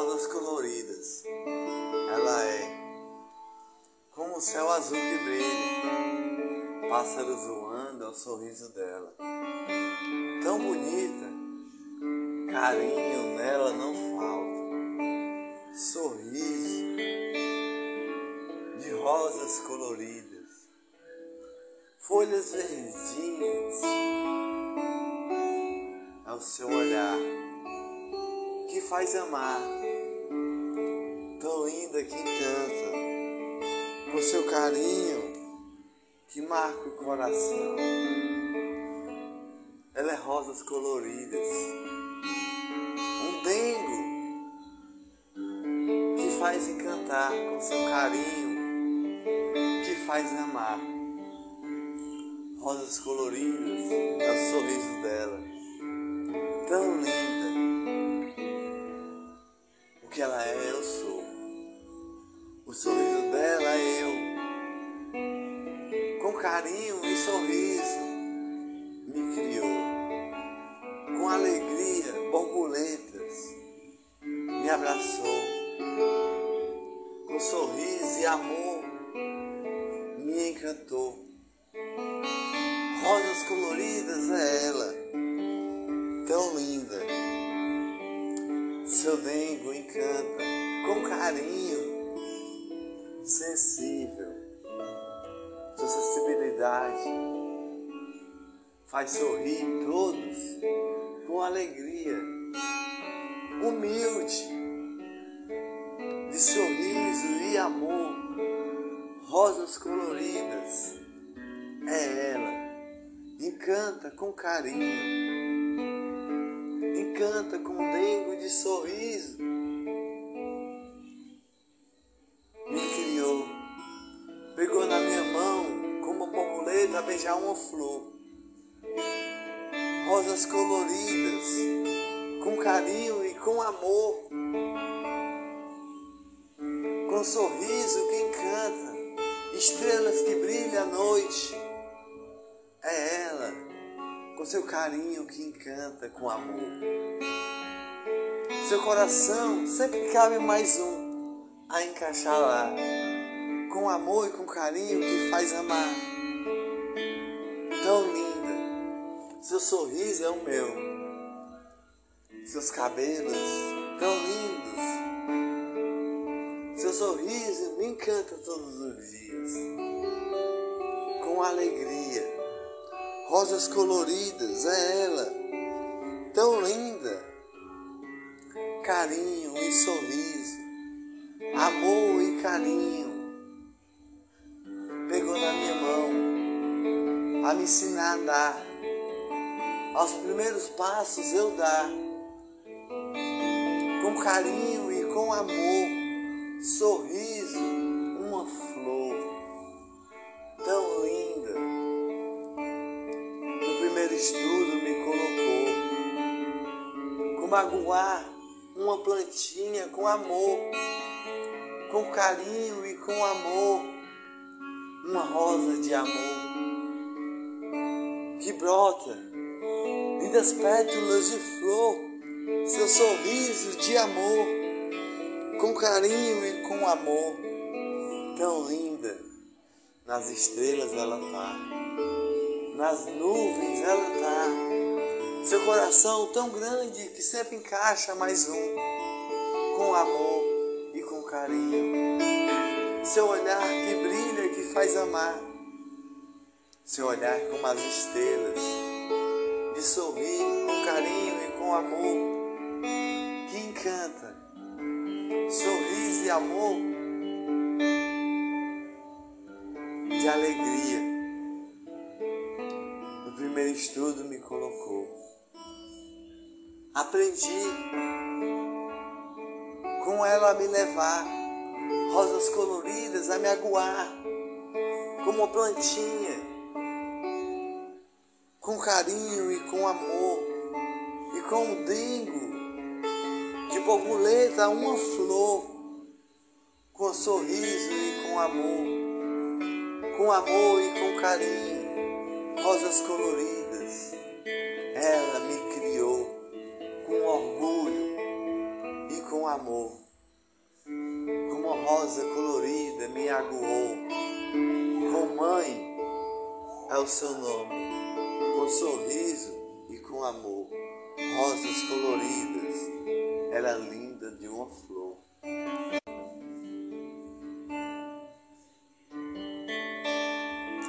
rosas coloridas. Ela é como o céu azul que brilha, pássaros voando ao sorriso dela. Tão bonita, carinho nela não falta. Sorriso de rosas coloridas, folhas verdinhas. É o seu olhar faz amar, tão linda que encanta, com seu carinho que marca o coração. Ela é rosas coloridas, um dengo que faz encantar com seu carinho, que faz amar. Rosas coloridas é o sorriso dela, tão linda carinho e sorriso me criou. Com alegria, borboletas me abraçou. Com sorriso e amor me encantou. Rosas coloridas é ela, tão linda seu dengo encanta com carinho, sensível. Faz sorrir todos com alegria, humilde, de sorriso e amor, rosas coloridas. É ela, encanta com carinho canta com dengo de sorriso. Flor. Rosas coloridas, com carinho e com amor. Com sorriso que encanta, estrelas que brilham à noite. É ela com seu carinho que encanta com amor. Seu coração sempre cabe mais um a encaixar lá, com amor e com carinho que faz amar. Seu sorriso é o meu, seus cabelos tão lindos, seu sorriso me encanta todos os dias, com alegria rosas coloridas, é ela, tão linda. Carinho e sorriso, amor e carinho. Pegou na minha mão a me ensinar a andar. Aos primeiros passos eu dar, com carinho e com amor, sorriso, uma flor tão linda estudo me colocou. Como aguar uma plantinha com amor, com carinho e com amor, uma rosa de amor que brota lindas pétalas de flor, seu sorriso de amor, com carinho e com amor, tão linda, nas estrelas ela tá nas nuvens ela está. Seu coração tão grande que sempre encaixa mais um, com amor e com carinho. Seu olhar que brilha e que faz amar. Seu olhar como as estrelas, de sorrir com carinho e com amor, que encanta. Sorriso e amor de alegria primeiro estudo me colocou. Aprendi com ela a me levar, rosas coloridas a me aguar, como plantinha, com carinho e com amor, e com um dengo de borboleta uma flor, com sorriso e com amor, com amor e com carinho rosas coloridas. Ela me criou com orgulho e com amor. Como rosa colorida me aguou. Com mãe é o seu nome, sorriso e com amor. Rosas coloridas, ela é linda de uma flor.